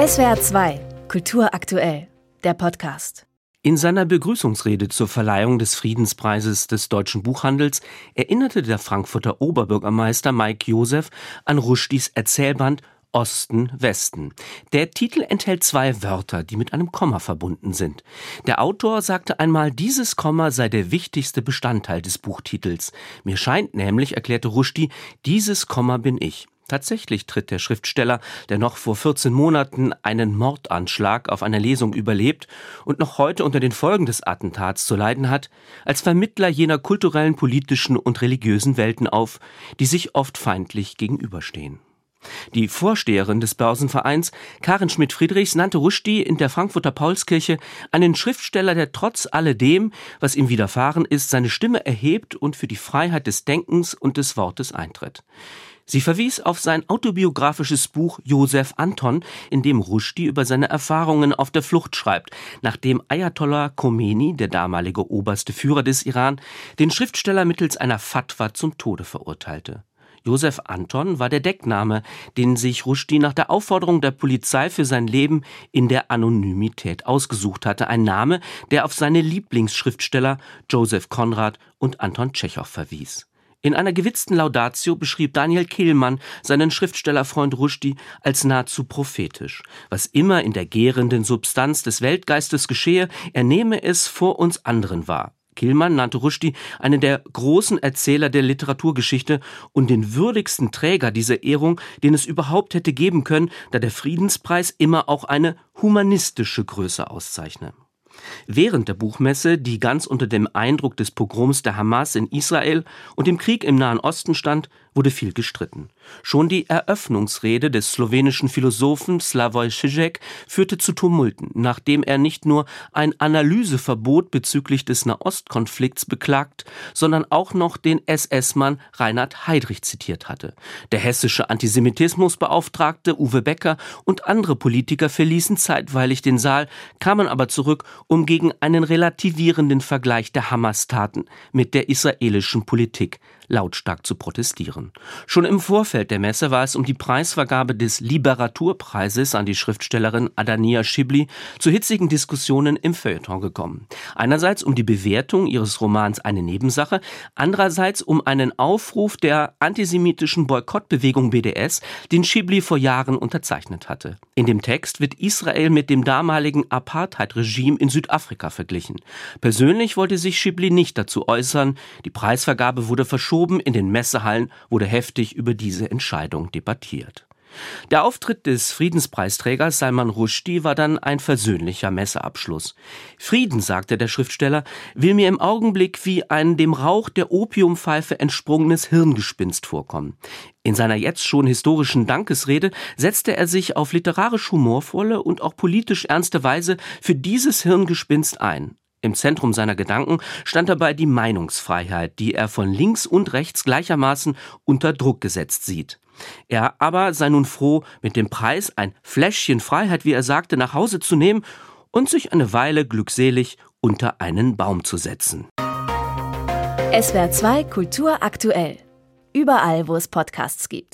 SWR 2, Kultur aktuell, der Podcast. In seiner Begrüßungsrede zur Verleihung des Friedenspreises des deutschen Buchhandels erinnerte der Frankfurter Oberbürgermeister Mike Josef an Rushdies Erzählband Osten, Westen. Der Titel enthält zwei Wörter, die mit einem Komma verbunden sind. Der Autor sagte einmal, dieses Komma sei der wichtigste Bestandteil des Buchtitels. Mir scheint nämlich, erklärte Rushdie, dieses Komma bin ich. Tatsächlich tritt der Schriftsteller, der noch vor 14 Monaten einen Mordanschlag auf einer Lesung überlebt und noch heute unter den Folgen des Attentats zu leiden hat, als Vermittler jener kulturellen, politischen und religiösen Welten auf, die sich oft feindlich gegenüberstehen. Die Vorsteherin des Börsenvereins, Karin Schmidt-Friedrichs, nannte Rushdie in der Frankfurter Paulskirche einen Schriftsteller, der trotz alledem, was ihm widerfahren ist, seine Stimme erhebt und für die Freiheit des Denkens und des Wortes eintritt. Sie verwies auf sein autobiografisches Buch Josef Anton, in dem Rushdie über seine Erfahrungen auf der Flucht schreibt, nachdem Ayatollah Khomeini, der damalige oberste Führer des Iran, den Schriftsteller mittels einer Fatwa zum Tode verurteilte. Josef Anton war der Deckname, den sich Rushdie nach der Aufforderung der Polizei für sein Leben in der Anonymität ausgesucht hatte. Ein Name, der auf seine Lieblingsschriftsteller Joseph Conrad und Anton Tschechow verwies. In einer gewitzten Laudatio beschrieb Daniel Kehlmann seinen Schriftstellerfreund Rushdie als nahezu prophetisch. Was immer in der gärenden Substanz des Weltgeistes geschehe, er nehme es vor uns anderen wahr. Killmann nannte Rushdie einen der großen Erzähler der Literaturgeschichte und den würdigsten Träger dieser Ehrung, den es überhaupt hätte geben können, da der Friedenspreis immer auch eine humanistische Größe auszeichne. Während der Buchmesse, die ganz unter dem Eindruck des Pogroms der Hamas in Israel und dem Krieg im Nahen Osten stand, wurde viel gestritten. Schon die Eröffnungsrede des slowenischen Philosophen Slavoj Žižek führte zu Tumulten, nachdem er nicht nur ein Analyseverbot bezüglich des Nahostkonflikts beklagt, sondern auch noch den SS-Mann Reinhard Heydrich zitiert hatte. Der hessische Antisemitismusbeauftragte Uwe Becker und andere Politiker verließen zeitweilig den Saal, kamen aber zurück, um gegen einen relativierenden Vergleich der Hamas-Taten mit der israelischen Politik lautstark zu protestieren. Schon im Vorfeld der Messe war es um die Preisvergabe des Liberaturpreises an die Schriftstellerin Adania Schibli zu hitzigen Diskussionen im Feuilleton gekommen. Einerseits um die Bewertung ihres Romans Eine Nebensache, andererseits um einen Aufruf der antisemitischen Boykottbewegung BDS, den Schibli vor Jahren unterzeichnet hatte. In dem Text wird Israel mit dem damaligen Apartheid-Regime in Südafrika verglichen. Persönlich wollte sich Schibli nicht dazu äußern. Die Preisvergabe wurde verschoben in den Messehallen wurde heftig über diese Entscheidung debattiert. Der Auftritt des Friedenspreisträgers Salman Rushdie war dann ein versöhnlicher Messeabschluss. Frieden, sagte der Schriftsteller, will mir im Augenblick wie ein dem Rauch der Opiumpfeife entsprungenes Hirngespinst vorkommen. In seiner jetzt schon historischen Dankesrede setzte er sich auf literarisch humorvolle und auch politisch ernste Weise für dieses Hirngespinst ein. Im Zentrum seiner Gedanken stand dabei die Meinungsfreiheit, die er von links und rechts gleichermaßen unter Druck gesetzt sieht. Er aber sei nun froh, mit dem Preis ein Fläschchen Freiheit, wie er sagte, nach Hause zu nehmen und sich eine Weile glückselig unter einen Baum zu setzen. SWR 2 Kultur aktuell. Überall, wo es Podcasts gibt.